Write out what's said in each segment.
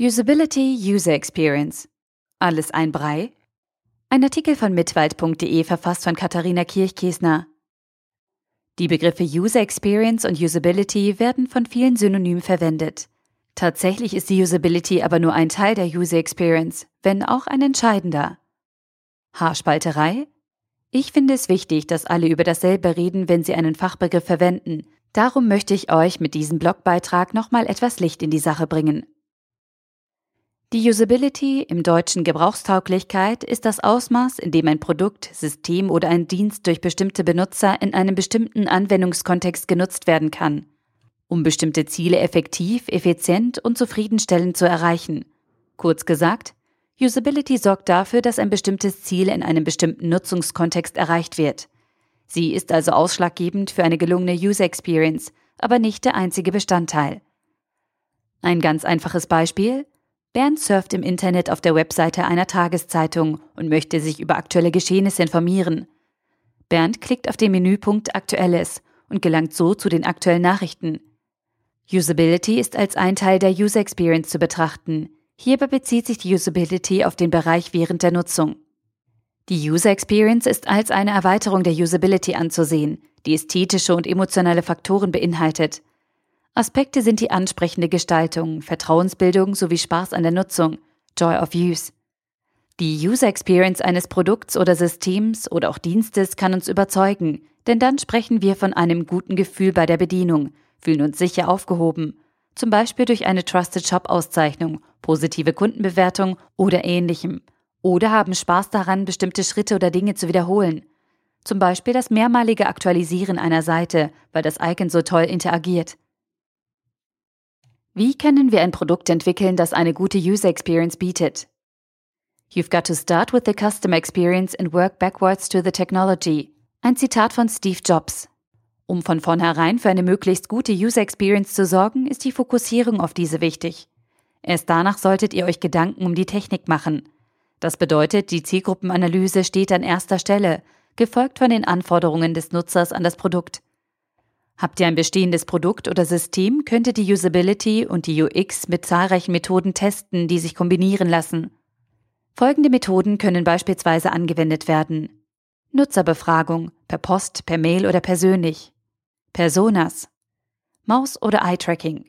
Usability User Experience. Alles ein Brei? Ein Artikel von mitwald.de verfasst von Katharina Kirchkiesner. Die Begriffe User Experience und Usability werden von vielen synonym verwendet. Tatsächlich ist die Usability aber nur ein Teil der User Experience, wenn auch ein entscheidender. Haarspalterei? Ich finde es wichtig, dass alle über dasselbe reden, wenn sie einen Fachbegriff verwenden. Darum möchte ich euch mit diesem Blogbeitrag nochmal etwas Licht in die Sache bringen. Die Usability im deutschen Gebrauchstauglichkeit ist das Ausmaß, in dem ein Produkt, System oder ein Dienst durch bestimmte Benutzer in einem bestimmten Anwendungskontext genutzt werden kann, um bestimmte Ziele effektiv, effizient und zufriedenstellend zu erreichen. Kurz gesagt, Usability sorgt dafür, dass ein bestimmtes Ziel in einem bestimmten Nutzungskontext erreicht wird. Sie ist also ausschlaggebend für eine gelungene User Experience, aber nicht der einzige Bestandteil. Ein ganz einfaches Beispiel – Bernd surft im Internet auf der Webseite einer Tageszeitung und möchte sich über aktuelle Geschehnisse informieren. Bernd klickt auf den Menüpunkt Aktuelles und gelangt so zu den aktuellen Nachrichten. Usability ist als ein Teil der User Experience zu betrachten. Hierbei bezieht sich die Usability auf den Bereich während der Nutzung. Die User Experience ist als eine Erweiterung der Usability anzusehen, die ästhetische und emotionale Faktoren beinhaltet. Aspekte sind die ansprechende Gestaltung, Vertrauensbildung sowie Spaß an der Nutzung, Joy of Use. Die User Experience eines Produkts oder Systems oder auch Dienstes kann uns überzeugen, denn dann sprechen wir von einem guten Gefühl bei der Bedienung, fühlen uns sicher aufgehoben, zum Beispiel durch eine Trusted Shop Auszeichnung, positive Kundenbewertung oder ähnlichem, oder haben Spaß daran, bestimmte Schritte oder Dinge zu wiederholen. Zum Beispiel das mehrmalige Aktualisieren einer Seite, weil das Icon so toll interagiert. Wie können wir ein Produkt entwickeln, das eine gute User Experience bietet? You've got to start with the customer experience and work backwards to the technology. Ein Zitat von Steve Jobs. Um von vornherein für eine möglichst gute User Experience zu sorgen, ist die Fokussierung auf diese wichtig. Erst danach solltet ihr euch Gedanken um die Technik machen. Das bedeutet, die Zielgruppenanalyse steht an erster Stelle, gefolgt von den Anforderungen des Nutzers an das Produkt. Habt ihr ein bestehendes Produkt oder System, könnt ihr die Usability und die UX mit zahlreichen Methoden testen, die sich kombinieren lassen. Folgende Methoden können beispielsweise angewendet werden. Nutzerbefragung, per Post, per Mail oder persönlich. Personas. Maus- oder Eye-Tracking.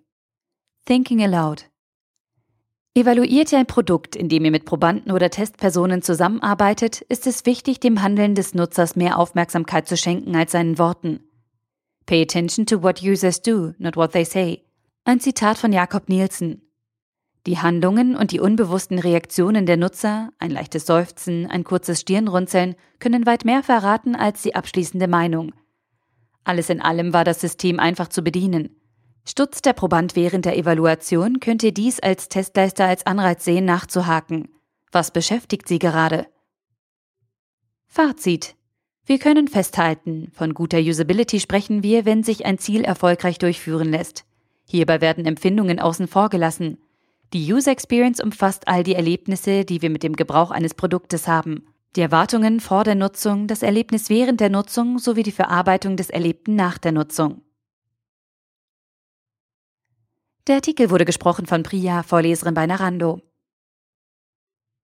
Thinking Aloud. Evaluiert ihr ein Produkt, in dem ihr mit Probanden oder Testpersonen zusammenarbeitet, ist es wichtig, dem Handeln des Nutzers mehr Aufmerksamkeit zu schenken als seinen Worten. Pay attention to what users do, not what they say. Ein Zitat von Jakob Nielsen. Die Handlungen und die unbewussten Reaktionen der Nutzer, ein leichtes Seufzen, ein kurzes Stirnrunzeln, können weit mehr verraten als die abschließende Meinung. Alles in allem war das System einfach zu bedienen. Stutzt der Proband während der Evaluation, könnt ihr dies als Testleister als Anreiz sehen, nachzuhaken. Was beschäftigt Sie gerade? Fazit. Wir können festhalten, von guter Usability sprechen wir, wenn sich ein Ziel erfolgreich durchführen lässt. Hierbei werden Empfindungen außen vor gelassen. Die User Experience umfasst all die Erlebnisse, die wir mit dem Gebrauch eines Produktes haben. Die Erwartungen vor der Nutzung, das Erlebnis während der Nutzung sowie die Verarbeitung des Erlebten nach der Nutzung. Der Artikel wurde gesprochen von Priya, Vorleserin bei Narando.